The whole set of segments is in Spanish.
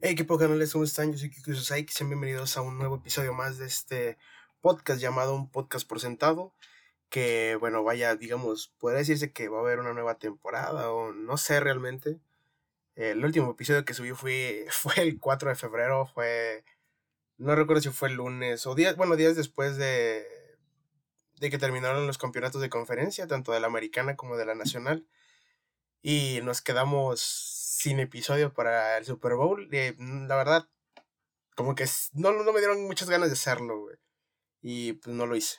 Hey, qué canales, ¿cómo están? Yo soy Kiko Susai, sean bienvenidos a un nuevo episodio más de este podcast llamado Un Podcast por Sentado. Que, bueno, vaya, digamos, podría decirse que va a haber una nueva temporada o no sé realmente. El último episodio que subí fue, fue el 4 de febrero, fue. No recuerdo si fue el lunes o días, bueno, días después de, de que terminaron los campeonatos de conferencia, tanto de la americana como de la nacional. Y nos quedamos sin episodio para el Super Bowl. Eh, mm, la verdad, como que no, no me dieron muchas ganas de hacerlo. Y pues no lo hice.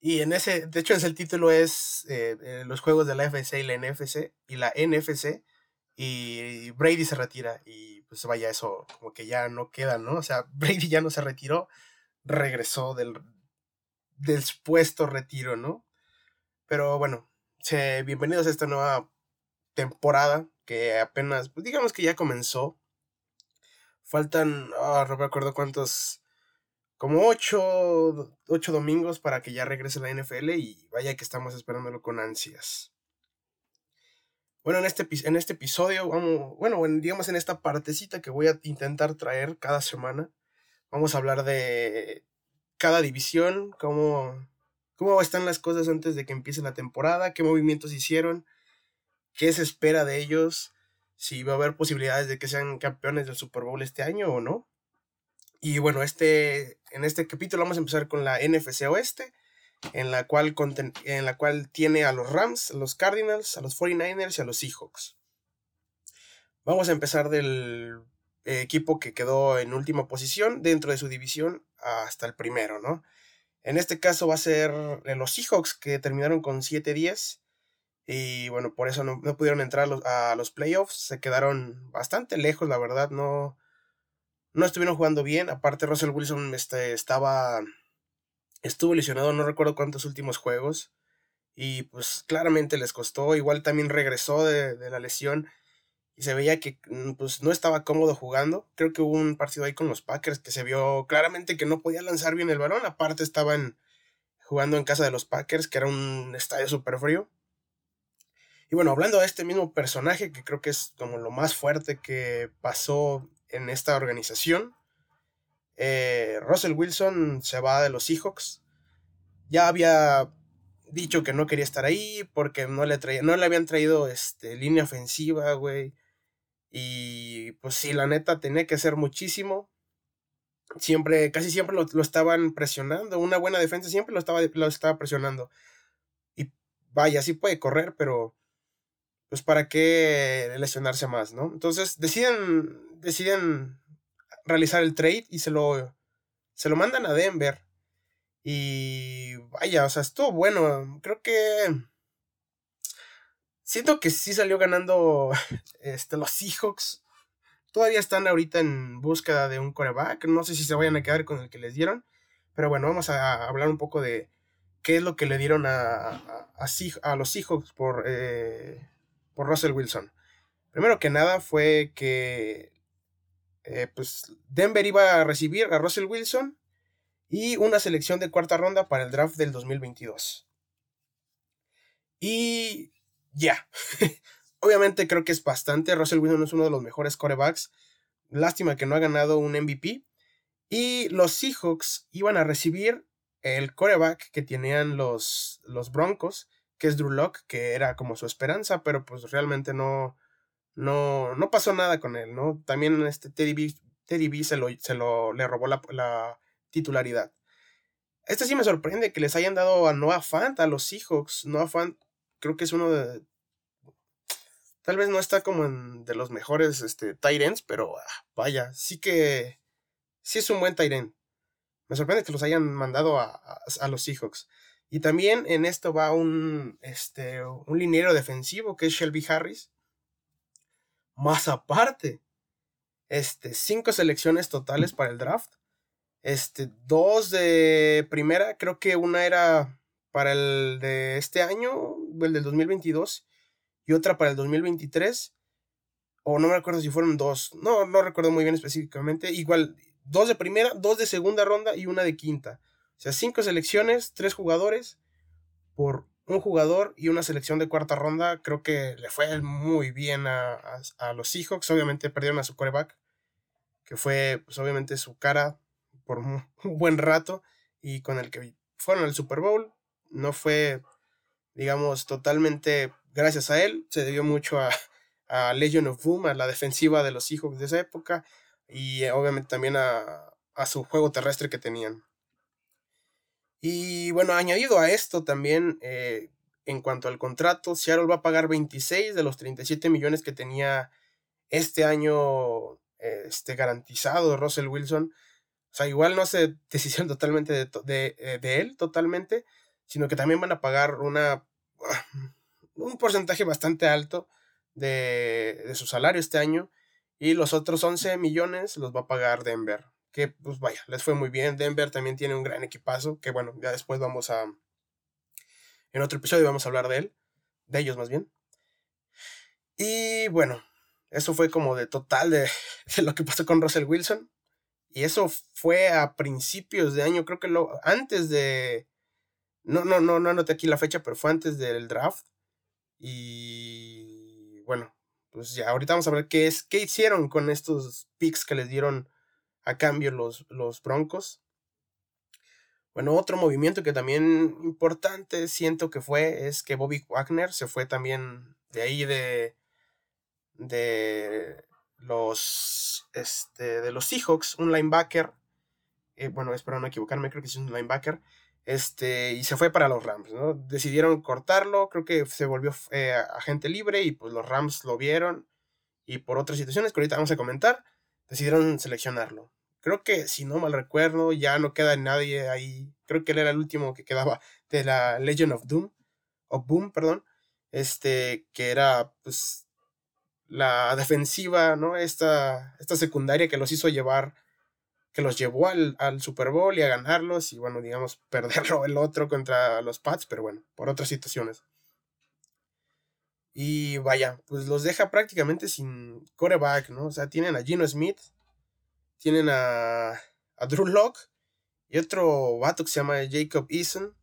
Y en ese, de hecho, el título es eh, eh, los juegos de la FC y la NFC y la NFC. Y Brady se retira. Y pues vaya, eso como que ya no queda, ¿no? O sea, Brady ya no se retiró, regresó del, del supuesto retiro, ¿no? Pero bueno, bienvenidos a esta nueva temporada que apenas, pues digamos que ya comenzó. Faltan, ah, no me acuerdo cuántos, como ocho, ocho domingos para que ya regrese la NFL y vaya que estamos esperándolo con ansias. Bueno, en este, en este episodio, vamos, bueno, digamos en esta partecita que voy a intentar traer cada semana, vamos a hablar de cada división, cómo, cómo están las cosas antes de que empiece la temporada, qué movimientos hicieron, qué se espera de ellos, si va a haber posibilidades de que sean campeones del Super Bowl este año o no. Y bueno, este, en este capítulo vamos a empezar con la NFC Oeste, en la cual, en la cual tiene a los Rams, a los Cardinals, a los 49ers y a los Seahawks. Vamos a empezar del equipo que quedó en última posición dentro de su división hasta el primero, ¿no? En este caso va a ser los Seahawks que terminaron con 7-10 y bueno, por eso no, pudieron entrar a los, playoffs. Se quedaron bastante lejos, la verdad. No, no estuvieron jugando bien. Aparte, Russell Wilson este, estaba. Estuvo lesionado, no recuerdo cuántos últimos juegos. Y pues claramente les costó. Igual también regresó de, de la lesión. Y se veía que mm, pues, no estaba cómodo jugando. Creo que hubo un partido ahí con los Packers que se vio claramente que no podía lanzar bien el balón. Aparte, estaban jugando en casa de los Packers, que era un estadio súper frío. Y bueno, hablando de este mismo personaje, que creo que es como lo más fuerte que pasó en esta organización, eh, Russell Wilson se va de los Seahawks. Ya había dicho que no quería estar ahí porque no le, traía, no le habían traído este, línea ofensiva, güey. Y pues sí, la neta tenía que hacer muchísimo. Siempre, casi siempre lo, estaban presionando. Una buena defensa siempre lo estaba, lo estaba presionando. Y vaya, sí puede correr, pero pues para qué lesionarse más, ¿no? Entonces deciden, deciden realizar el trade y se lo, se lo mandan a Denver. Y vaya, o sea, estuvo bueno. Creo que... Siento que sí salió ganando este, los Seahawks. Todavía están ahorita en búsqueda de un coreback. No sé si se vayan a quedar con el que les dieron. Pero bueno, vamos a hablar un poco de qué es lo que le dieron a, a, los Seahawks por, eh, por Russell Wilson. Primero que nada fue que eh, pues Denver iba a recibir a Russell Wilson y una selección de cuarta ronda para el draft del 2022. Y ya, obviamente creo que es bastante. Russell Wilson es uno de los mejores corebacks. Lástima que no ha ganado un MVP. Y los Seahawks iban a recibir el coreback que tenían los, los Broncos, que es Drew Locke, que era como su esperanza, pero pues realmente no, no, no pasó nada con él, ¿no? También este Teddy B, Teddy se, lo, se lo, le robó la, titularidad. Este sí me sorprende que les hayan dado a Noah Fant, a los Seahawks. Noah Fant creo que es uno de... Tal vez no está como en de los mejores este, ends, pero ah, vaya, sí que... Sí es un buen end. Me sorprende que los hayan mandado a, a los Seahawks. Y también en esto va un, este, un liniero defensivo que es Shelby Harris. Más aparte, este, cinco selecciones totales para el draft. Este, dos de primera, creo que una era para el de este año, el del 2022, y otra para el 2023. O no me acuerdo si fueron dos. No, no recuerdo muy bien específicamente. Igual, dos de primera, dos de segunda ronda y una de quinta. O sea, cinco selecciones, tres jugadores por un jugador y una selección de cuarta ronda. Creo que le fue muy bien a, los Seahawks. Obviamente perdieron a su coreback, que fue pues, obviamente su cara por un buen rato y con el que fueron al Super Bowl. No fue, digamos, totalmente gracias a él. Se debió mucho a, a Legion of Boom, a la defensiva de los Seahawks de esa época y eh, obviamente también a, a su juego terrestre que tenían. Y bueno, añadido a esto también, eh, en cuanto al contrato, Seattle va a pagar 26 de los 37 millones que tenía este año este, garantizado Russell Wilson. O sea, igual no se decisión totalmente de, eh, de, él, totalmente, sino que también van a pagar una, un porcentaje bastante alto de, de su salario este año. Y los otros 11 millones los va a pagar Denver que pues vaya, les fue muy bien. Denver también tiene un gran equipazo, que bueno, ya después vamos a... En otro episodio vamos a hablar de él, de ellos más bien. Y bueno, eso fue como de total de, lo que pasó con Russell Wilson. Y eso fue a principios de año, creo que lo, antes de... No, no, no, no anoté aquí la fecha, pero fue antes del draft. Y bueno, pues ya ahorita vamos a ver qué es, qué hicieron con estos picks que les dieron a cambio los, los Broncos. Bueno, otro movimiento que también importante siento que fue es que Bobby Wagner se fue también de ahí de, de los este, de los Seahawks, un linebacker. Eh, bueno, espero no equivocarme, creo que es un linebacker. Este, y se fue para los Rams, ¿no? Decidieron cortarlo, creo que se volvió eh, agente libre y pues los Rams lo vieron. Y por otras situaciones que ahorita vamos a comentar, decidieron seleccionarlo. Creo que, si no mal recuerdo, ya no queda nadie ahí. Creo que él era el último que quedaba de la Legend of Doom, of Boom, perdón. Este, que era, pues, la defensiva, ¿no? Esta, esta secundaria que los hizo llevar, que los llevó al, Super Bowl y a ganarlos y, bueno, digamos, perderlo el otro contra los Pats, pero bueno, por otras situaciones. Y vaya, pues los deja prácticamente sin coreback, ¿no? O sea, tienen a Gino Smith, tienen a, a Drew Locke y otro vato que se llama Jacob Eason,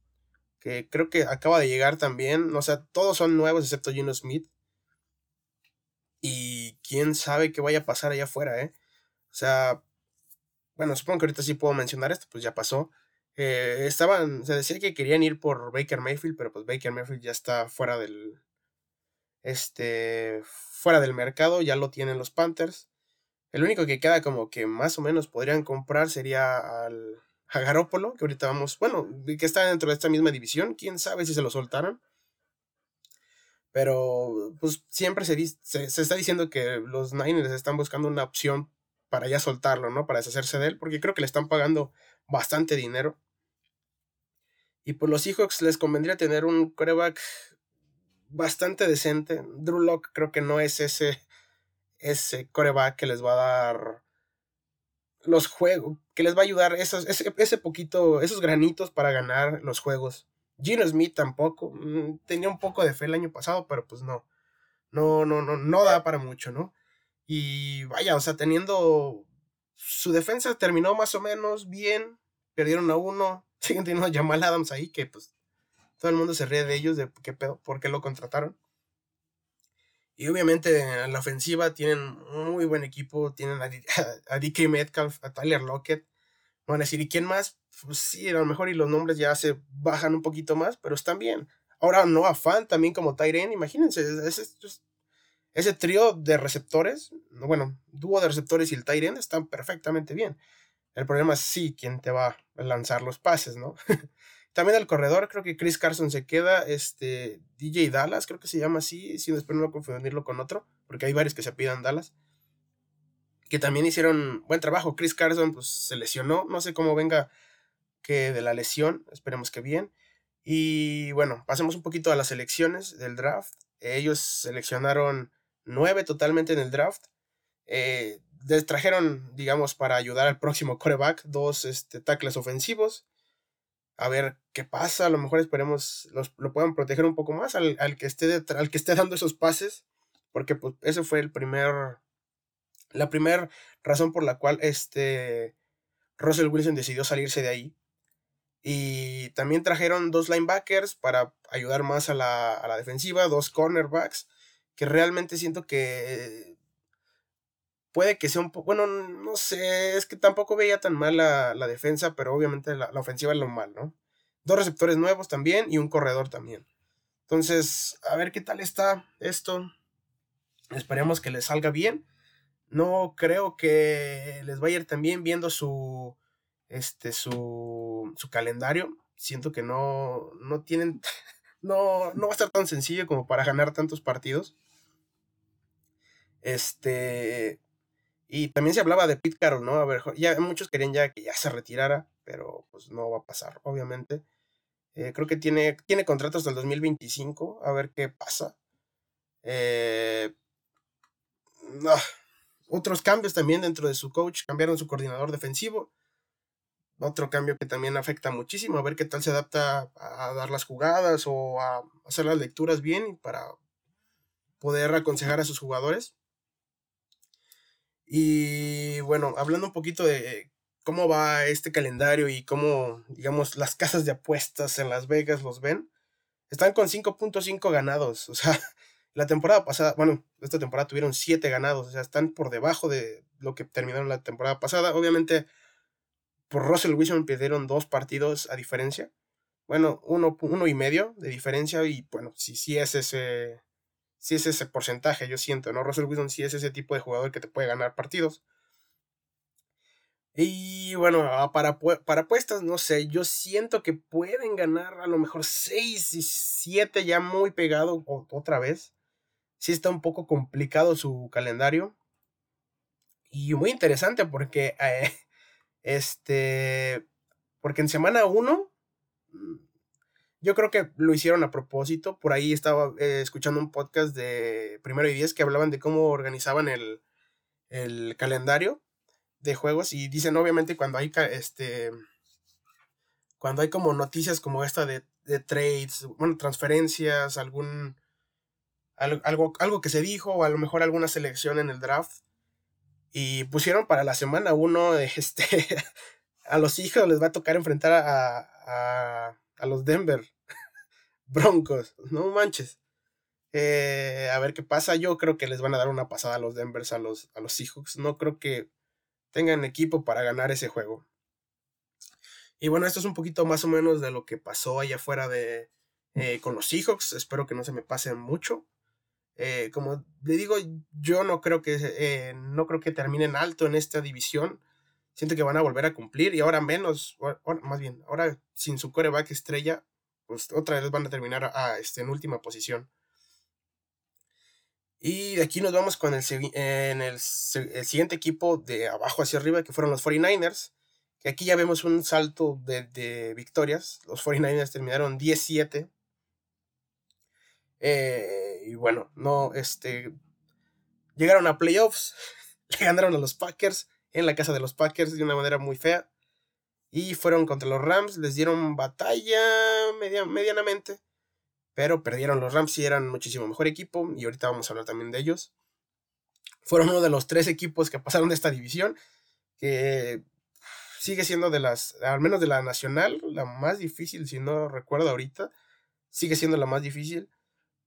que creo que acaba de llegar también. O sea, todos son nuevos excepto Gino Smith. Y quién sabe qué vaya a pasar allá afuera, ¿eh? O sea, bueno, supongo que ahorita sí puedo mencionar esto, pues ya pasó. Eh, estaban, se decía que querían ir por Baker Mayfield, pero pues Baker Mayfield ya está fuera del, este, fuera del mercado, ya lo tienen los Panthers. El único que queda como que más o menos podrían comprar sería al a Garópolo, que ahorita vamos, bueno, que está dentro de esta misma división, quién sabe si se lo soltaron. Pero pues siempre se, se, se está diciendo que los Niners están buscando una opción para ya soltarlo, ¿no? Para deshacerse de él, porque creo que le están pagando bastante dinero. Y por los Seahawks les convendría tener un coreback bastante decente. Drew Lock creo que no es ese, ese coreback que les va a dar los juegos, que les va a ayudar esos, ese, poquito, esos granitos para ganar los juegos. Gino Smith tampoco, mm, tenía un poco de fe el año pasado, pero pues no, no, no, no, no da para mucho, ¿no? Y vaya, o sea, teniendo su defensa terminó más o menos bien, perdieron a uno, siguen teniendo a Jamal Adams ahí, que pues todo el mundo se ríe de ellos, de qué pedo, por qué lo contrataron. Y obviamente en la ofensiva tienen muy buen equipo, tienen a, DK Metcalf, a Tyler Lockett. Van a decir, ¿y quién más? Pues sí, a lo mejor y los nombres ya se bajan un poquito más, pero están bien. Ahora no Fan también como Tyren, imagínense, ese, ese trío de receptores, bueno, dúo de receptores y el Tyren están perfectamente bien. El problema es sí, quién te va a lanzar los pases, ¿no? También el corredor, creo que Chris Carson se queda. Este, DJ Dallas, creo que se llama así. Si después no confundirlo con otro, porque hay varios que se pidan Dallas. Que también hicieron buen trabajo. Chris Carson, pues se lesionó. No sé cómo venga que de la lesión. Esperemos que bien. Y bueno, pasemos un poquito a las elecciones del draft. Ellos seleccionaron nueve totalmente en el draft. Eh, trajeron, digamos, para ayudar al próximo coreback, dos este, tackles ofensivos a ver qué pasa. A lo mejor esperemos los, lo puedan proteger un poco más al, que esté al que esté dando esos pases. Porque pues, ese fue el primer. La primera razón por la cual este. Russell Wilson decidió salirse de ahí. Y también trajeron dos linebackers para ayudar más a la, a la defensiva, dos cornerbacks, que realmente siento que puede que sea un poco, bueno, no sé, es que tampoco veía tan mal la, defensa, pero obviamente la, ofensiva es lo mal, ¿no? Dos receptores nuevos también y un corredor también. Entonces, a ver qué tal está esto. Esperemos que les salga bien. No creo que les vaya a ir tan bien viendo su, este, su, su calendario. Siento que no, no tienen, no, no va a estar tan sencillo como para ganar tantos partidos. Este, y también se hablaba de Pete ¿no? A ver, ya muchos querían ya que ya se retirara, pero pues no va a pasar, obviamente. Eh, creo que tiene, tiene contrato hasta el 2025, a ver qué pasa. Eh, otros cambios también dentro de su coach, cambiaron su coordinador defensivo. Otro cambio que también afecta muchísimo, a ver qué tal se adapta a dar las jugadas o a hacer las lecturas bien para poder aconsejar a sus jugadores. Y bueno, hablando un poquito de cómo va este calendario y cómo, digamos, las casas de apuestas en Las Vegas los ven, están con 5.5 ganados. O sea, la temporada pasada, bueno, esta temporada tuvieron 7 ganados. O sea, están por debajo de lo que terminaron la temporada pasada. Obviamente, por Russell Wilson perdieron dos partidos a diferencia. Bueno, uno, uno y medio de diferencia. Y bueno, si sí es ese si es ese porcentaje, yo siento, ¿no? Russell Wilson sí es ese tipo de jugador que te puede ganar partidos. Y bueno, ah, para, para apuestas, no sé, yo siento que pueden ganar a lo mejor 6 y 7 ya muy pegado otra vez. Sí está un poco complicado su calendario. Y muy interesante porque, eh, este, porque en semana 1 yo creo que lo hicieron a propósito. Por ahí estaba eh, escuchando un podcast de Primero y Diez que hablaban de cómo organizaban el, calendario de juegos. Y dicen, obviamente, cuando hay este. Cuando hay como noticias como esta de, trades, bueno, transferencias, algún. Algo, algo que se dijo, o a lo mejor alguna selección en el draft. Y pusieron para la semana uno, este, a los hijos les va a tocar enfrentar a a los Denver Broncos. No manches. Eh, a ver qué pasa. Yo creo que les van a dar una pasada a los Denver, a los, a los Seahawks. No creo que tengan equipo para ganar ese juego. Y bueno, esto es un poquito más o menos de lo que pasó allá afuera de, eh, con los Seahawks. Espero que no se me pasen mucho. Eh, como le digo, yo no creo que no creo que terminen alto en esta división siento que van a volver a cumplir y ahora menos, más bien, ahora sin su coreback estrella, pues otra vez van a terminar a, este, en última posición. Y de aquí nos vamos con el, en el, siguiente equipo de abajo hacia arriba, que fueron los 49ers. Que aquí ya vemos un salto de, victorias. Los 49ers terminaron 17. Eh, y bueno, no, este. Llegaron a playoffs. Le ganaron a los Packers en la casa de los Packers de una manera muy fea. Y fueron contra los Rams, les dieron batalla medianamente, pero perdieron los Rams y eran muchísimo mejor equipo, y ahorita vamos a hablar también de ellos. Fueron uno de los tres equipos que pasaron de esta división, que sigue siendo de las, al menos de la nacional, la más difícil, si no recuerdo ahorita, sigue siendo la más difícil,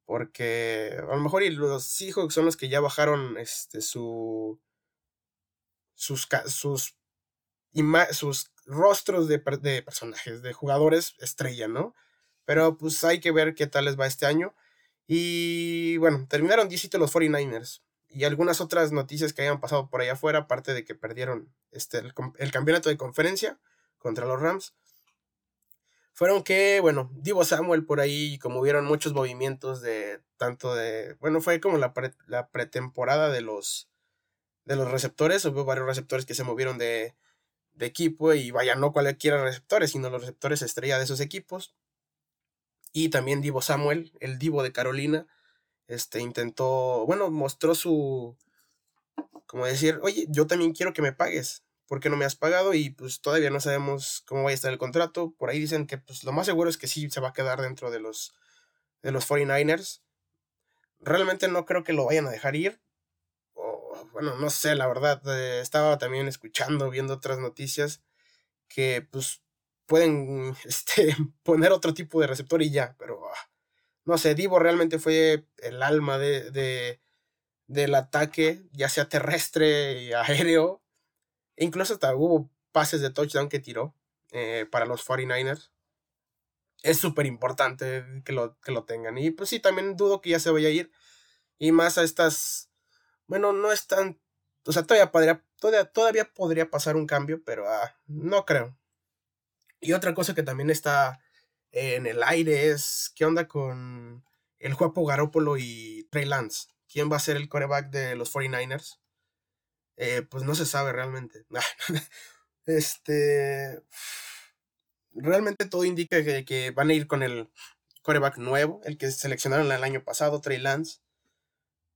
porque a lo mejor y los Seahawks son los que ya bajaron este, su, sus, sus, sus rostros de, de, personajes, de jugadores estrella, ¿no? Pero pues hay que ver qué tal les va este año. Y bueno, terminaron 10 los 49ers. Y algunas otras noticias que hayan pasado por allá afuera, aparte de que perdieron este, el, campeonato de conferencia contra los Rams, fueron que, bueno, Divo Samuel por ahí, como vieron muchos movimientos de tanto de, bueno, fue como la, la pretemporada de los de los receptores, hubo varios receptores que se movieron de, equipo y vaya, no cualquiera receptores, sino los receptores estrella de esos equipos. Y también Divo Samuel, el Divo de Carolina, este intentó, bueno, mostró su, como decir, oye, yo también quiero que me pagues, ¿por qué no me has pagado? Y pues todavía no sabemos cómo va a estar el contrato. Por ahí dicen que pues lo más seguro es que sí se va a quedar dentro de los, de los 49ers. Realmente no creo que lo vayan a dejar ir bueno, no sé, la verdad, eh, estaba también escuchando, viendo otras noticias que pues pueden este, poner otro tipo de receptor y ya, pero ah, no sé, Divo realmente fue el alma de, del ataque, ya sea terrestre y aéreo. E incluso hasta hubo pases de touchdown que tiró eh, para los 49ers. Es súper importante que lo, que lo tengan. Y pues sí, también dudo que ya se vaya a ir. Y más a estas. Bueno, no es tan. O sea, todavía podría, todavía, todavía podría pasar un cambio, pero ah, no creo. Y otra cosa que también está en el aire es qué onda con el Juapo Garópolo y Trey Lance. ¿Quién va a ser el coreback de los 49ers? Eh, pues no se sabe realmente. este. Realmente todo indica que, que, van a ir con el coreback nuevo, el que seleccionaron el año pasado, Trey Lance.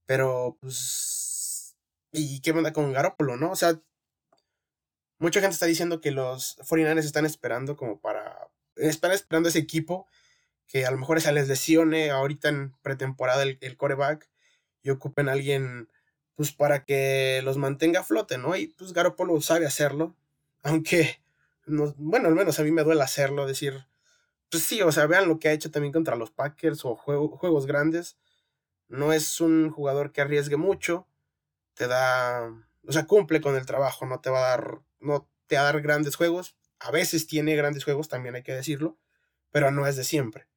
Pero, pues. ¿Y qué onda con Garópolo, no? O sea, mucha gente está diciendo que los 49ers están esperando como para. Están esperando ese equipo que a lo mejor se les lesione ahorita en pretemporada el, el coreback y ocupen a alguien pues para que los mantenga a flote, ¿no? Y pues Garoppolo sabe hacerlo, aunque, no, bueno, al menos a mí me duele hacerlo, decir, pues sí, o sea, vean lo que ha hecho también contra los Packers o juegos grandes, no es un jugador que arriesgue mucho, te da, o sea, cumple con el trabajo, no te va a dar, no te va a dar grandes juegos, a veces tiene grandes juegos, también hay que decirlo, pero no es de siempre.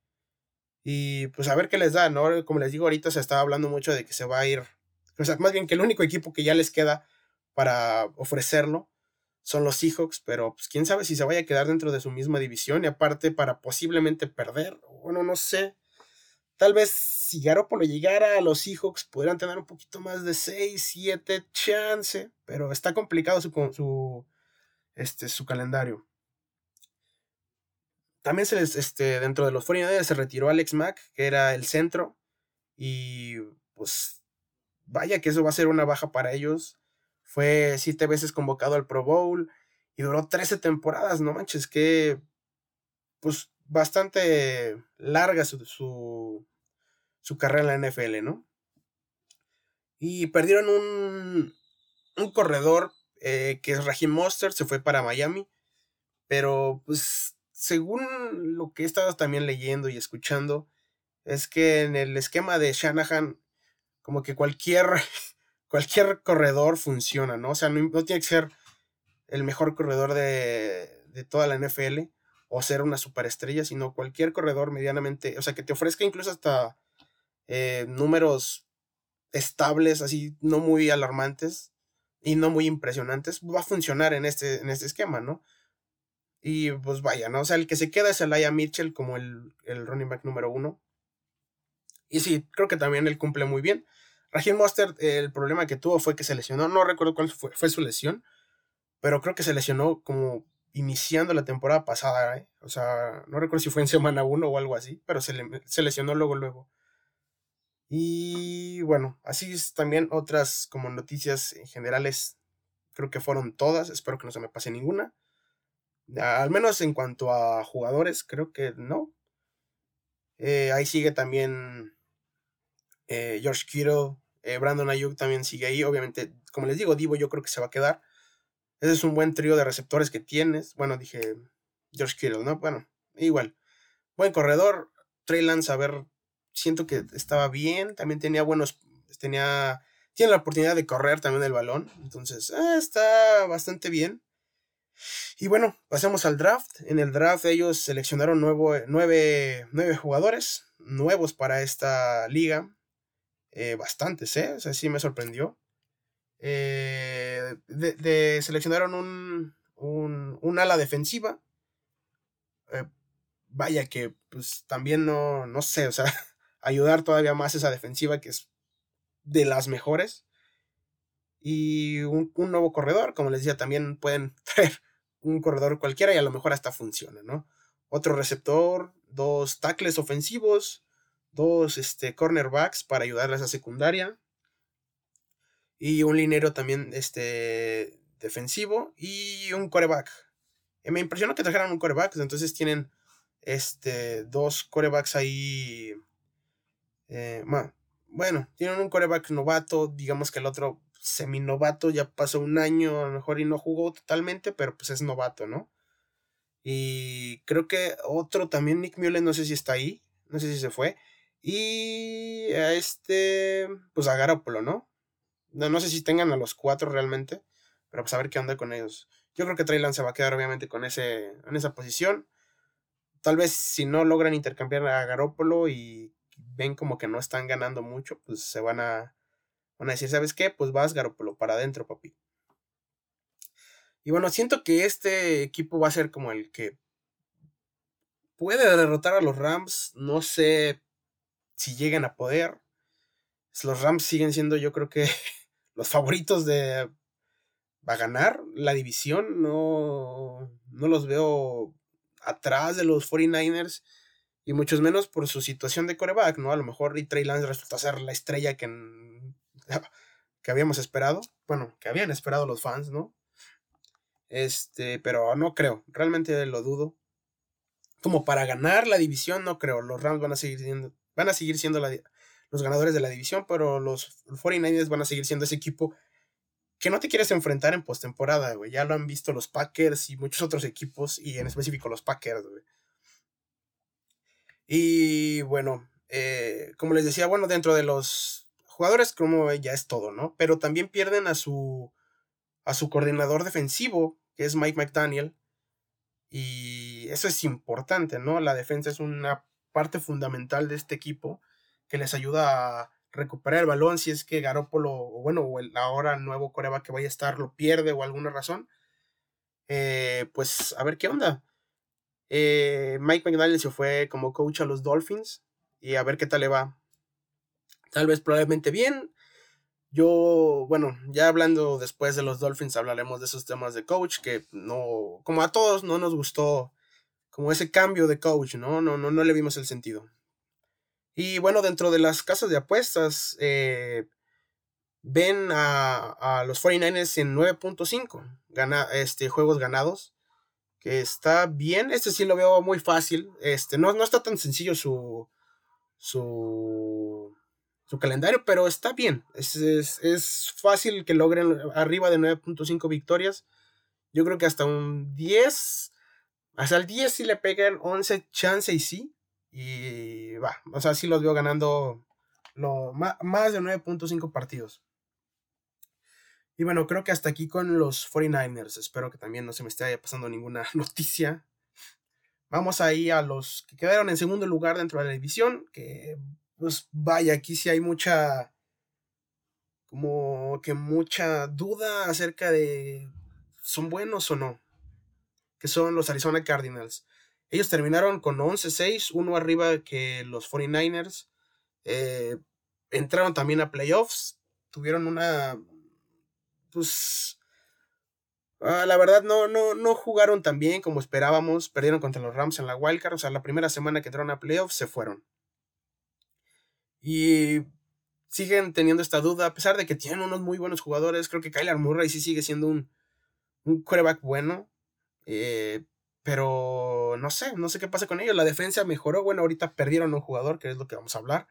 Y pues a ver qué les da, ¿no? Como les digo, ahorita se estaba hablando mucho de que se va a ir, o sea, más bien que el único equipo que ya les queda para ofrecerlo son los Seahawks, pero pues quién sabe si se vaya a quedar dentro de su misma división y aparte para posiblemente perder, bueno, no sé. Tal vez si Garoppolo llegara a los Seahawks podrían tener un poquito más de 6, 7 chance, pero está complicado su, su, este, su calendario. También se les, este, dentro de los 49 se retiró Alex Mack, que era el centro. Y pues vaya que eso va a ser una baja para ellos. Fue siete veces convocado al Pro Bowl y duró 13 temporadas, no manches, que pues bastante larga su, su, carrera en la NFL, ¿no? Y perdieron un, un corredor eh, que es Raheem Monster, se fue para Miami, pero pues según lo que he estado también leyendo y escuchando, es que en el esquema de Shanahan, como que cualquier, cualquier corredor funciona, ¿no? O sea, no, tiene que ser el mejor corredor de, de, toda la NFL o ser una superestrella, sino cualquier corredor medianamente, o sea, que te ofrezca incluso hasta eh, números estables, así, no muy alarmantes y no muy impresionantes, va a funcionar en este, en este esquema, ¿no? Y pues vaya, ¿no? O sea, el que se queda es Elijah Mitchell como el, el running back número uno. Y sí, creo que también él cumple muy bien. Raheem Monster, el problema que tuvo fue que se lesionó. No recuerdo cuál fue, fue su lesión, pero creo que se lesionó como iniciando la temporada pasada. ¿eh? O sea, no recuerdo si fue en semana uno o algo así, pero se, se lesionó luego, luego. Y bueno, así es también otras como noticias en generales. Creo que fueron todas. Espero que no se me pase ninguna. Al menos en cuanto a jugadores, creo que no. Eh, ahí sigue también eh, George Kittle. Eh, Brandon Ayuk también sigue ahí. Obviamente, como les digo, Divo yo creo que se va a quedar. Ese es un buen trío de receptores que tienes. Bueno, dije George Kittle, ¿no? Bueno, igual. Buen corredor. Trey Lance, a ver, siento que estaba bien. También tenía buenos. Tenía. Tiene la oportunidad de correr también el balón. Entonces, está bastante bien. Y bueno, pasemos al draft. En el draft ellos seleccionaron nueve, jugadores nuevos para esta liga. Eh, bastantes, ¿eh? O sea, sí me sorprendió. Eh, de, seleccionaron un, un, ala defensiva. Eh, vaya que, pues también no, no sé, o sea, ayudar todavía más esa defensiva que es de las mejores. Y un, nuevo corredor, como les decía, también pueden traer un corredor cualquiera y a lo mejor hasta funciona, ¿no? Otro receptor, dos tackles ofensivos, dos este, cornerbacks para ayudarles a secundaria y un linero también este, defensivo y un coreback. Eh, me impresionó que trajeran un coreback, entonces tienen este, dos corebacks ahí. Eh, bueno, tienen un coreback novato, digamos que el otro seminovato, ya pasó un año a lo mejor y no jugó totalmente, pero pues es novato, ¿no? Y creo que otro también, Nick Mullen, no sé si está ahí, no sé si se fue. Y a este, pues a Garoppolo, ¿no? ¿no? No sé si tengan a los cuatro realmente, pero pues a ver qué onda con ellos. Yo creo que Trey se va a quedar obviamente con ese, en esa posición. Tal vez si no logran intercambiar a Garoppolo y ven como que no están ganando mucho, pues se van a, van a decir, ¿sabes qué? Pues vas Garoppolo para adentro, papi. Y bueno, siento que este equipo va a ser como el que puede derrotar a los Rams. No sé si lleguen a poder. Los Rams siguen siendo, yo creo que, los favoritos de. Va a ganar la división. No, no los veo atrás de los 49ers. Y muchos menos por su situación de coreback, ¿no? A lo mejor Trey Lance resulta ser la estrella que, que habíamos esperado. Bueno, que habían esperado los fans, ¿no? Este, pero no creo. Realmente lo dudo. Como para ganar la división, no creo. Los Rams van a seguir siendo, van a seguir siendo los ganadores de la división, pero los 49ers van a seguir siendo ese equipo que no te quieres enfrentar en postemporada, güey. Ya lo han visto los Packers y muchos otros equipos, y en específico los Packers, güey. Y bueno, eh, como les decía, bueno, dentro de los jugadores, como ya es todo, ¿no? Pero también pierden a su, a su coordinador defensivo, que es Mike McDaniel. Y eso es importante, ¿no? La defensa es una parte fundamental de este equipo que les ayuda a recuperar el balón si es que Garópolo, o bueno, o el ahora nuevo Coreba que vaya a estar lo pierde o alguna razón. Eh, pues a ver qué onda. Eh, Mike McDaniel se fue como coach a los Dolphins y a ver qué tal le va. Tal vez probablemente bien. Yo, bueno, ya hablando después de los Dolphins, hablaremos de esos temas de coach que no, como a todos, no nos gustó como ese cambio de coach, ¿no? No, no, no le vimos el sentido. Y bueno, dentro de las casas de apuestas, eh, ven a, los 49ers en 9.5 gana, este, juegos ganados, que está bien. Este sí lo veo muy fácil. Este, no, no está tan sencillo su, su, su calendario, pero está bien. Es, es fácil que logren arriba de 9.5 victorias. Yo creo que hasta un 10, hasta el 10 si le pegan 11 chance y sí. Y va, o sea, sí los veo ganando lo, más, más de 9.5 partidos. Y bueno, creo que hasta aquí con los 49ers. Espero que también no se me esté pasando ninguna noticia. Vamos ahí a los que quedaron en segundo lugar dentro de la división. Que, pues vaya, aquí sí hay mucha. Como que mucha duda acerca de. ¿Son buenos o no? Que son los Arizona Cardinals. Ellos terminaron con 11-6, uno arriba que los 49ers. Eh, entraron también a playoffs. Tuvieron una. Pues. Ah, la verdad, no, no, no jugaron tan bien como esperábamos. Perdieron contra los Rams en la Wildcard. O sea, la primera semana que entraron a playoffs se fueron. Y siguen teniendo esta duda, a pesar de que tienen unos muy buenos jugadores. Creo que Kyler Murray sí sigue siendo un, un quarterback bueno. Eh, pero no sé, no sé qué pasa con ellos. La defensa mejoró. Bueno, ahorita perdieron un jugador, que es lo que vamos a hablar.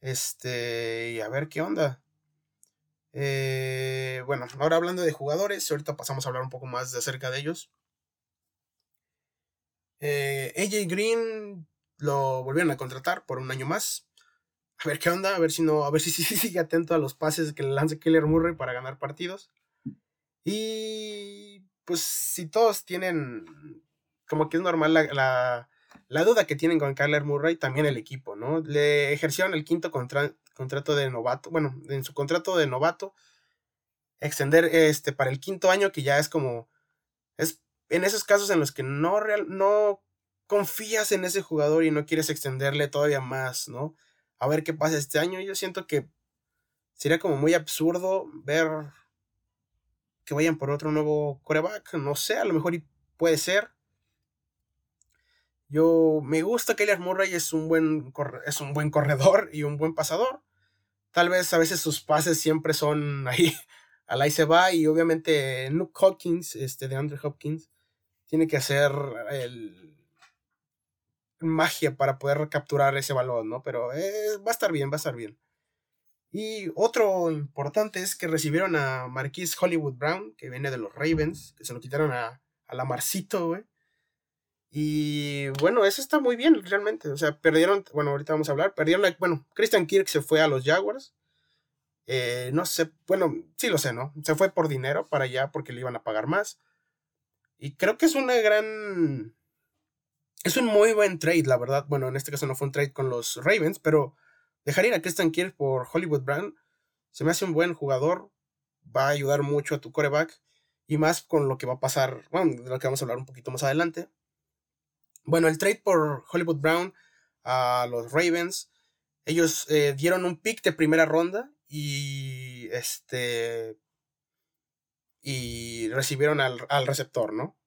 Este, y a ver qué onda. Eh, bueno, ahora hablando de jugadores, ahorita pasamos a hablar un poco más de acerca de ellos. Eh, AJ Green lo volvieron a contratar por un año más. A ver qué onda, a ver si no, a ver si, sigue atento a los pases que le lance Keller Murray para ganar partidos. Y pues si todos tienen como que es normal la, duda que tienen con Kyler Murray, también el equipo, ¿no? Le ejercieron el quinto contrato de novato, bueno, en su contrato de novato, extender este para el quinto año, que ya es como, es en esos casos en los que no, real, no confías en ese jugador y no quieres extenderle todavía más, ¿no? A ver qué pasa este año. Yo siento que sería como muy absurdo ver que vayan por otro nuevo coreback. No sé, a lo mejor puede ser. Yo me gusta que Elias Murray es un buen es un buen corredor y un buen pasador. Tal vez a veces sus pases siempre son ahí al ahí se va y obviamente Luke Hopkins, este de Andrew Hopkins, tiene que hacer el magia para poder capturar ese balón, ¿no? Pero eh, va a estar bien, va a estar bien. Y otro importante es que recibieron a Marquise Hollywood Brown, que viene de los Ravens, que se lo quitaron a, a la Marcito, güey. Y bueno, eso está muy bien, realmente. O sea, perdieron, bueno, ahorita vamos a hablar, perdieron, bueno, Christian Kirk se fue a los Jaguars. Eh, no sé, bueno, sí lo sé, ¿no? Se fue por dinero para allá porque le iban a pagar más. Y creo que es una gran... Es un muy buen trade, la verdad. Bueno, en este caso no fue un trade con los Ravens, pero dejar ir a Christian Kirk por Hollywood Brown se me hace un buen jugador. Va a ayudar mucho a tu coreback. Y más con lo que va a pasar, bueno, de lo que vamos a hablar un poquito más adelante. Bueno, el trade por Hollywood Brown a los Ravens, ellos eh, dieron un pick de primera ronda y este y recibieron al, receptor, ¿no?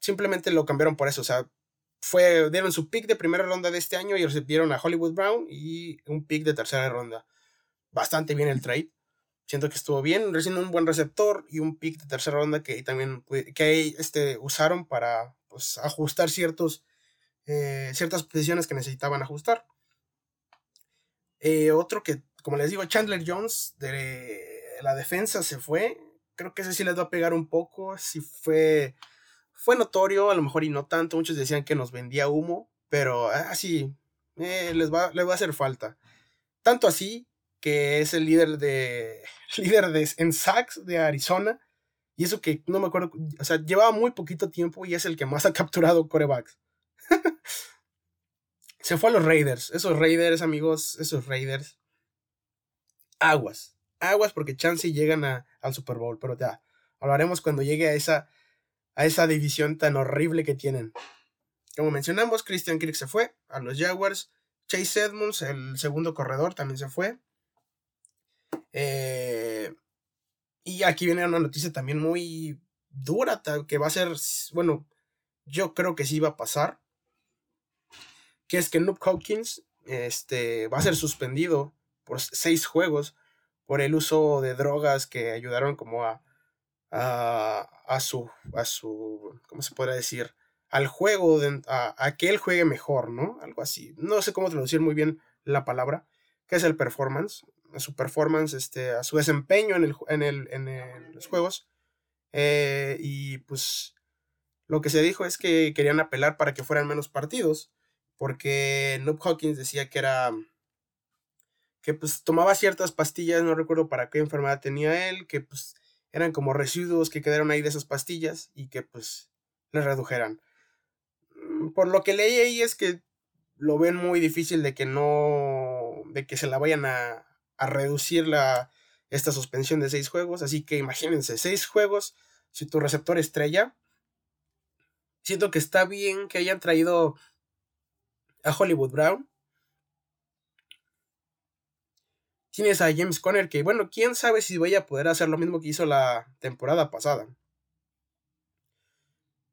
Simplemente lo cambiaron por eso, o sea, fue, dieron su pick de primera ronda de este año y recibieron a Hollywood Brown y un pick de tercera ronda. Bastante bien el trade. Siento que estuvo bien, recibiendo un buen receptor y un pick de tercera ronda que también que este, usaron para pues, ajustar ciertos, eh, ciertas posiciones que necesitaban ajustar. Eh, otro que, como les digo, Chandler Jones de la defensa se fue. Creo que ese sí les va a pegar un poco. Sí fue, fue notorio, a lo mejor y no tanto. Muchos decían que nos vendía humo, pero así ah, eh, les, va, les va a hacer falta. Tanto así que es el líder de líder de, en sacks de Arizona. Y eso que no me acuerdo, o sea, llevaba muy poquito tiempo y es el que más ha capturado corebacks. Se fue a los Raiders. Esos Raiders, amigos, esos Raiders. Aguas. Aguas porque chance llegan al Super Bowl. Pero ya, hablaremos cuando llegue a esa, a esa división tan horrible que tienen. Como mencionamos, Christian Kirk se fue a los Jaguars. Chase Edmonds, el segundo corredor, también se fue. Eh, y aquí viene una noticia también muy dura, que va a ser, bueno, yo creo que sí va a pasar. Que es que Noob Hawkins este, va a ser suspendido por seis juegos por el uso de drogas que ayudaron como a, a, su, a su, ¿cómo se puede decir? Al juego, a, a, que él juegue mejor, ¿no? Algo así. No sé cómo traducir muy bien la palabra, que es el performance a su performance, este, a su desempeño en, el, en, el, en los juegos. Eh, y pues lo que se dijo es que querían apelar para que fueran menos partidos, porque Noob Hawkins decía que era que pues tomaba ciertas pastillas, no recuerdo para qué enfermedad tenía él, que pues eran como residuos que quedaron ahí de esas pastillas y que pues le redujeran. Mm, por lo que leí ahí es que lo ven muy difícil de que no, de que se la vayan a, a reducir esta suspensión de seis juegos. Así que imagínense, seis juegos, si tu receptor estrella. Siento que está bien que hayan traído a Hollywood Brown. Tienes a James Conner que, bueno, quién sabe si vaya a poder hacer lo mismo que hizo la temporada pasada.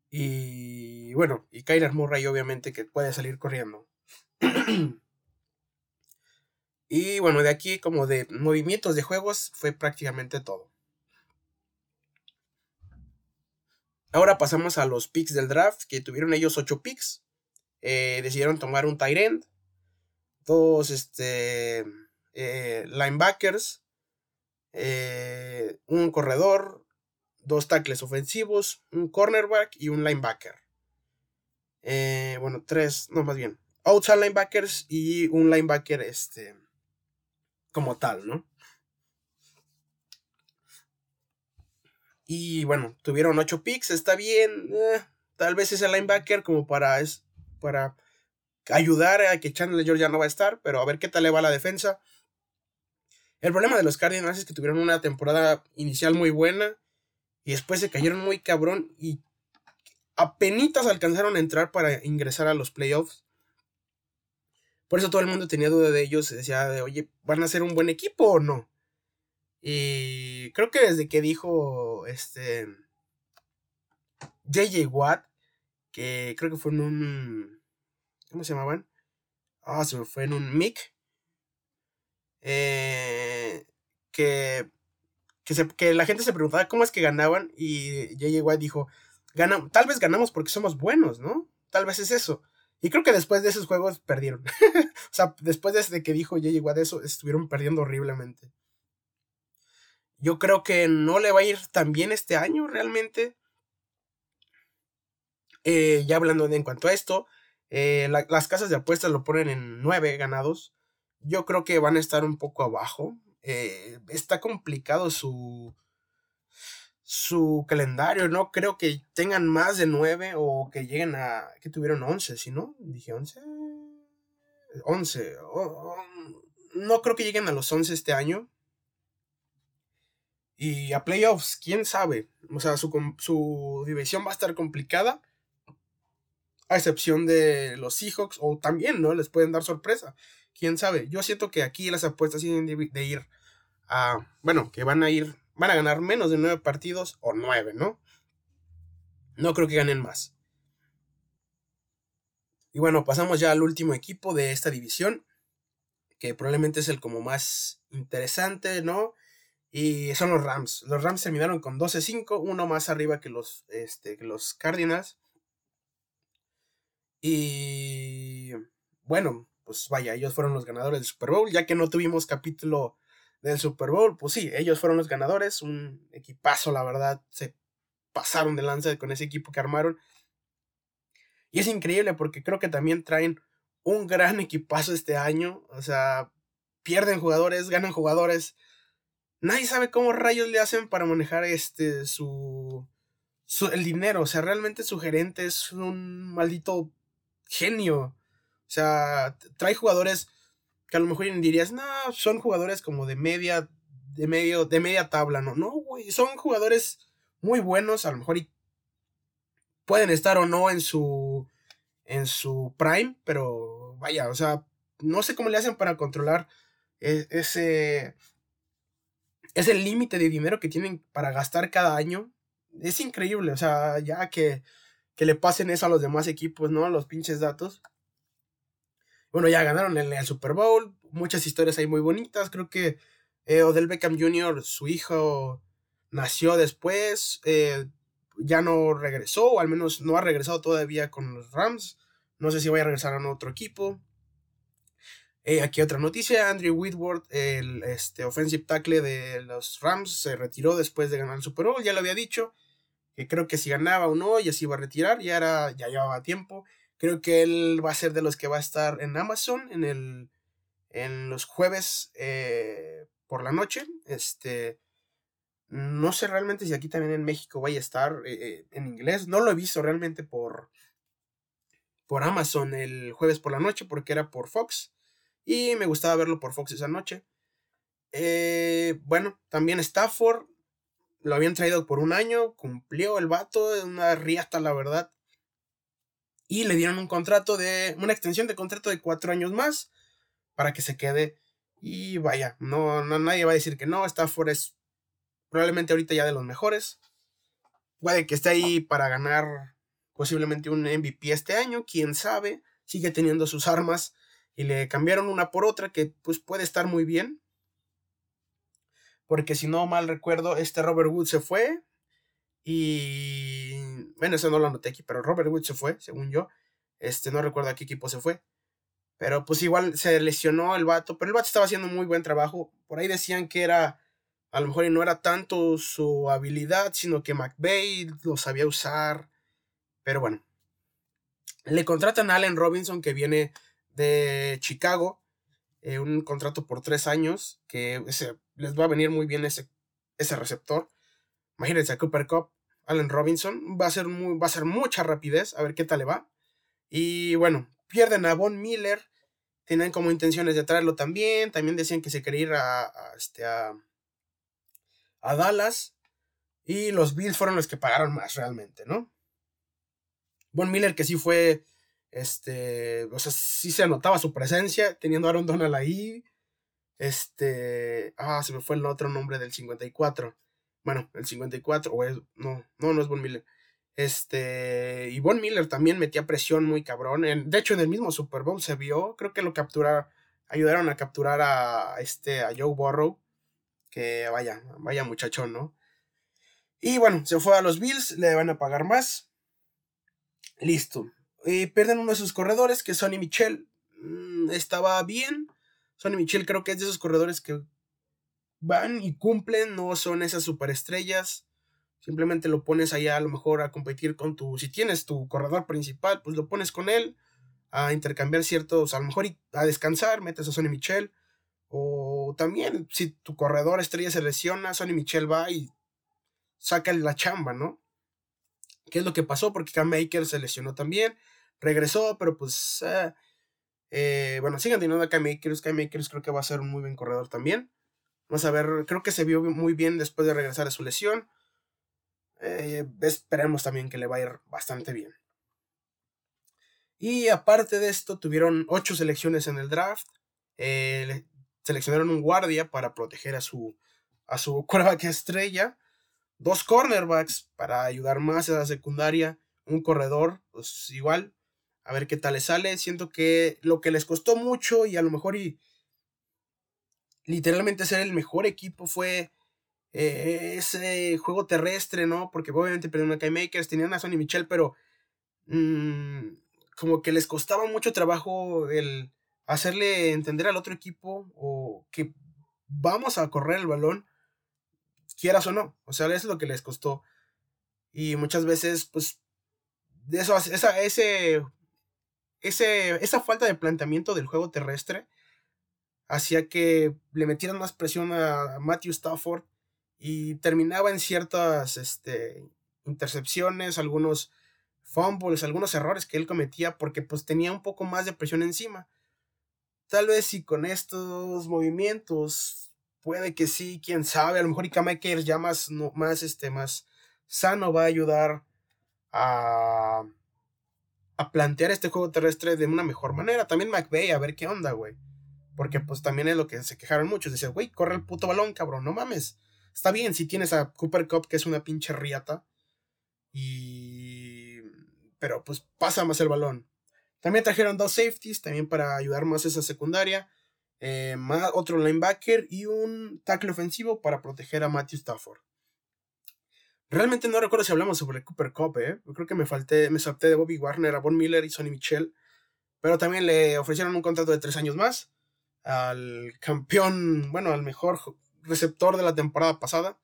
Y bueno, y Kyler Murray obviamente que puede salir corriendo. Y bueno, de aquí como de movimientos de juegos fue prácticamente todo. Ahora pasamos a los picks del draft, que tuvieron ellos 8 picks. Eh, decidieron tomar un tight end, dos este, eh, linebackers, eh, un corredor, dos tackles ofensivos, un cornerback y un linebacker. bueno, tres, no más bien, outside linebackers y un linebacker este, como tal, ¿no? Y bueno, tuvieron 8 picks, está bien. Eh, tal vez ese linebacker como para, es, para ayudar a que Chandler ya no va a estar, pero a ver qué tal le va la defensa. El problema de los Cardinals es que tuvieron una temporada inicial muy buena y después se cayeron muy cabrón y apenas alcanzaron a entrar para ingresar a los playoffs. Por eso todo el mundo tenía duda de ellos, decía de, oye, ¿van a ser un buen equipo o no? Y creo que desde que dijo este JJ Watt, que creo que fue en un. ¿Cómo se llamaban? Ah, se me fue en un mic. Eh, que, que, que, la gente se preguntaba cómo es que ganaban. Y JJ Watt dijo: Tal vez ganamos porque somos buenos, ¿no? Tal vez es eso. Y creo que después de esos juegos perdieron. o sea, después de que dijo J.J. Watt eso, estuvieron perdiendo horriblemente. Yo creo que no le va a ir tan bien este año realmente. Eh, ya hablando en cuanto a esto, eh, las casas de apuestas lo ponen en 9 ganados. Yo creo que van a estar un poco abajo. Eh, está complicado su, su calendario, ¿no? Creo que tengan más de 9 o que lleguen a... que tuvieron 11, si no? Dije 11. 11. no creo que lleguen a los 11 este año. Y a playoffs, quién sabe. O sea, su, su división va a estar complicada. A excepción de los Seahawks. O también, ¿no? Les pueden dar sorpresa. Quién sabe. Yo siento que aquí las apuestas tienen de ir a. Bueno, que van a ir. Van a ganar menos de nueve partidos. O nueve, ¿no? No creo que ganen más. Y bueno, pasamos ya al último equipo de esta división. Que probablemente es el como más interesante, ¿no? Y son los Rams. Los Rams terminaron con 12-5, uno más arriba que los, este, que los Cardinals. Y bueno, pues vaya, ellos fueron los ganadores del Super Bowl. Ya que no tuvimos capítulo del Super Bowl, pues sí, ellos fueron los ganadores. Un equipazo, la verdad. Se pasaron de lanza con ese equipo que armaron. Y es increíble porque creo que también traen un gran equipazo este año. O sea, pierden jugadores, ganan jugadores nadie sabe cómo rayos le hacen para manejar este su, el dinero. O sea, realmente su gerente es un maldito genio. O sea, trae jugadores que a lo mejor dirías, no, son jugadores como de media, de medio, de media tabla, no, no, güey, son jugadores muy buenos, a lo mejor y pueden estar o no en su, en su prime, pero vaya, o sea, no sé cómo le hacen para controlar e, ese, es el límite de dinero que tienen para gastar cada año. Es increíble, o sea, ya que, que le pasen eso a los demás equipos, ¿no? Los pinches datos. Bueno, ya ganaron el, Super Bowl, muchas historias ahí muy bonitas. Creo que eh, Odell Beckham Jr., su hijo, nació después, eh, ya no regresó, o al menos no ha regresado todavía con los Rams. No sé si vaya a regresar a otro equipo. Eh, aquí otra noticia, Andrew Whitworth, el este, offensive tackle de los Rams, se retiró después de ganar el Super Bowl, ya lo había dicho, que creo que si ganaba o no, ya se iba a retirar, ya, era, ya llevaba tiempo. Creo que él va a ser de los que va a estar en Amazon en, el, en los jueves eh, por la noche. Este, no sé realmente si aquí también en México vaya a estar eh, en inglés, no lo he visto realmente por, por Amazon el jueves por la noche porque era por Fox. Y me gustaba verlo por Fox esa noche. Eh, bueno, también Stafford. Lo habían traído por un año. Cumplió el vato. Una riata, la verdad. Y le dieron un contrato de. Una extensión de contrato de cuatro años más. Para que se quede. Y vaya, no, no nadie va a decir que no. Stafford es probablemente ahorita ya de los mejores. Puede que esté ahí para ganar posiblemente un MVP este año. Quién sabe. Sigue teniendo sus armas y le cambiaron una por otra que pues puede estar muy bien. Porque si no mal recuerdo, este Robert Wood se fue y bueno, eso no lo anoté aquí, pero Robert Wood se fue, según yo. Este no recuerdo a qué equipo se fue. Pero pues igual se lesionó el vato, pero el vato estaba haciendo muy buen trabajo. Por ahí decían que era a lo mejor no era tanto su habilidad, sino que McVeigh lo sabía usar. Pero bueno, le contratan a Allen Robinson que viene de Chicago, eh, un contrato por tres años, que ese, les va a venir muy bien ese, ese receptor. Imagínense a Cooper Cup, Allen Robinson, va a, ser muy, va a ser mucha rapidez, a ver qué tal le va. Y bueno, pierden a Von Miller, tienen como intenciones de traerlo también, también decían que se quería ir a, este, a, a Dallas, y los Bills fueron los que pagaron más realmente, ¿no? Von Miller que sí fue este, o sea, sí se notaba su presencia, teniendo a Aaron Donald ahí. Este, ah, se me fue el otro nombre del 54. Bueno, el 54, o es, no, no, no es Von Miller. Este, y Von Miller también metía presión muy cabrón. de hecho, en el mismo Super Bowl se vio, creo que lo capturaron, ayudaron a capturar a, este, a Joe Burrow. Que vaya, vaya muchachón, ¿no? Y bueno, se fue a los Bills, le van a pagar más. Listo. Y pierden uno de sus corredores, que Sonny Michel. Mm, estaba bien. Sonny Michel creo que es de esos corredores que van y cumplen, no son esas superestrellas. Simplemente lo pones allá a lo mejor a competir con tu, si tienes tu corredor principal, pues lo pones con él a intercambiar ciertos, a lo mejor a descansar, metes a Sonny Michel. O también, si tu corredor estrella se lesiona, Sonny Michel va y saca la chamba, ¿no? ¿Qué es lo que pasó? Porque Cam Maker se lesionó también, regresó, pero pues, eh, eh, bueno, sigan teniendo a Cam Makers. Cam Makers creo que va a ser un muy buen corredor también. Vamos a ver, creo que se vio muy bien después de regresar a su lesión. Eh, esperemos también que le va a ir bastante bien. Y aparte de esto, tuvieron ocho selecciones en el draft. seleccionaron un guardia para proteger a su, a su quarterback estrella dos cornerbacks para ayudar más a la secundaria, un corredor, pues igual, a ver qué tal les sale. Siento que lo que les costó mucho y a lo mejor y literalmente ser el mejor equipo fue eh, ese juego terrestre, ¿no? Porque obviamente perdieron a Kai Makers, tenían a Sonny Michel, pero mm, como que les costaba mucho trabajo el hacerle entender al otro equipo o que vamos a correr el balón quieras o no. O sea, eso es lo que les costó. Y muchas veces, pues, eso, esa, ese, ese, esa falta de planteamiento del juego terrestre hacía que le metieran más presión a, Matthew Stafford y terminaba en ciertas este, intercepciones, algunos fumbles, algunos errores que él cometía porque pues tenía un poco más de presión encima. Tal vez si con estos movimientos Puede que sí, quién sabe. A lo mejor Ika Makers ya más, no, más, este, más sano va a ayudar a, a plantear este juego terrestre de una mejor manera. También McVeigh, a ver qué onda, güey. Porque pues también es lo que se quejaron muchos. Dicen, güey, corre el puto balón, cabrón, no mames. Está bien si tienes a Cooper Cup, que es una pinche riata. Y... Pero pues pasa más el balón. También trajeron dos safeties, también para ayudar más esa secundaria. Eh, más, otro linebacker y un tackle ofensivo para proteger a Matthew Stafford. Realmente no recuerdo si hablamos sobre Cooper Cup, ¿eh? Yo creo que me falté, me salté de Bobby Warner a Von Miller y Sonny Michel. Pero también le ofrecieron un contrato de tres años más al campeón, bueno, al mejor receptor de la temporada pasada.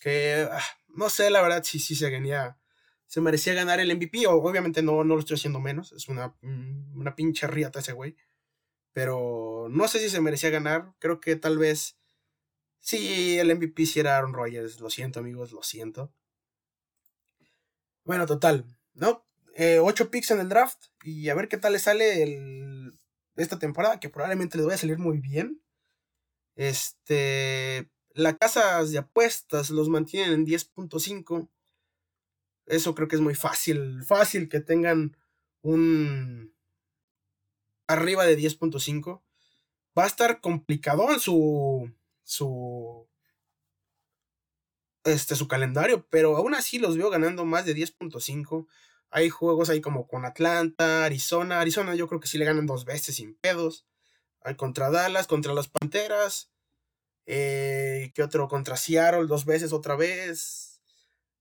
Que ah, no sé, la verdad, si, se ganía, se merecía ganar el MVP. Obviamente no, no lo estoy haciendo menos. Es una, mm, una pinche riata ese güey. Pero no sé si se merecía ganar. Creo que tal vez. Sí, el MVP si era Aaron Rodgers. Lo siento, amigos, lo siento. Bueno, total, ¿no? Eh, ocho picks en el draft. Y a ver qué tal le sale el, esta temporada. Que probablemente les vaya a salir muy bien. Este. Las casas de apuestas los mantienen en 10.5. Eso creo que es muy fácil. Fácil que tengan un arriba de 10.5. Va a estar complicado en su. su. Este, su calendario, pero aún así los veo ganando más de 10.5. Hay juegos ahí como con Atlanta, Arizona. Arizona yo creo que sí le ganan dos veces sin pedos. Hay contra Dallas, contra las Panteras. Eh, ¿Qué otro? Contra Seattle dos veces otra vez.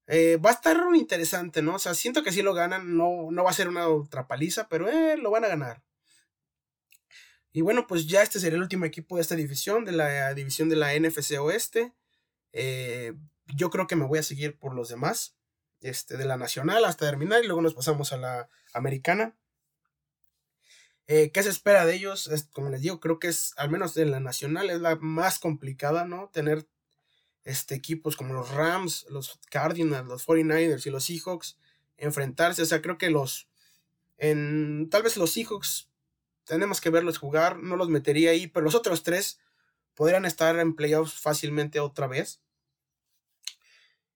Eh, va a estar interesante, ¿no? O sea, siento que si lo ganan. No, no va a ser una otra paliza, pero eh, lo van a ganar. Y bueno, pues ya este sería el último equipo de esta división, de la división de la NFC Oeste. Eh, yo creo que me voy a seguir por los demás, este, de la nacional hasta terminar y luego nos pasamos a la americana. Eh, ¿Qué se espera de ellos? como les digo, creo que es, al menos de la nacional, es la más complicada, ¿no? Tener este, equipos como los Rams, los Cardinals, los 49ers y los Seahawks enfrentarse. O sea, creo que los. En, tal vez los Seahawks tenemos que verlos jugar, no los metería ahí, pero los otros tres podrían estar en playoffs fácilmente otra vez.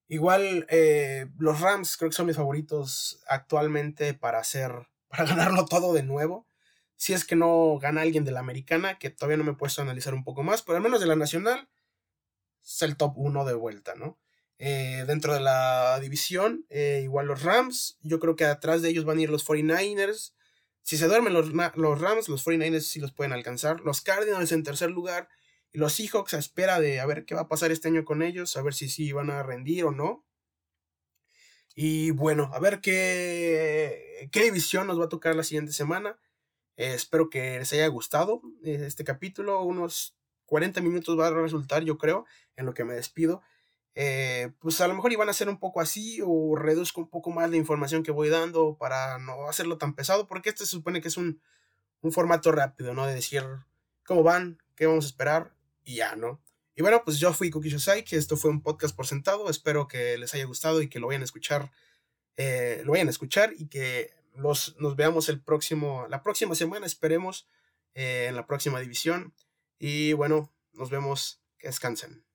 Igual eh, los Rams creo que son mis favoritos actualmente para hacer, para ganarlo todo de nuevo. Si es que no gana alguien de la americana, que todavía no me he puesto a analizar un poco más, pero al menos de la nacional es el top 1 de vuelta, ¿no? Eh, dentro de la división, eh, igual los Rams, yo creo que atrás de ellos van a ir los 49ers, si se duermen los, los Rams, los 49ers sí los pueden alcanzar. Los Cardinals en tercer lugar. Los Seahawks a espera de a ver qué va a pasar este año con ellos. A ver si sí van a rendir o no. Y bueno, a ver qué, qué división nos va a tocar la siguiente semana. Eh, espero que les haya gustado eh, este capítulo. Unos 40 minutos va a resultar, yo creo, en lo que me despido. eh, pues a lo mejor iban a ser un poco así o reduzco un poco más la información que voy dando para no hacerlo tan pesado, porque este se supone que es un, un formato rápido, ¿no? De decir cómo van, qué vamos a esperar y ya, ¿no? Y bueno, pues yo fui Cookie Shosai, que esto fue un podcast por sentado. Espero que les haya gustado y que lo vayan a escuchar, eh, lo vayan a escuchar y que los, nos veamos el próximo, la próxima semana, esperemos, eh, en la próxima división. Y bueno, nos vemos, que descansen.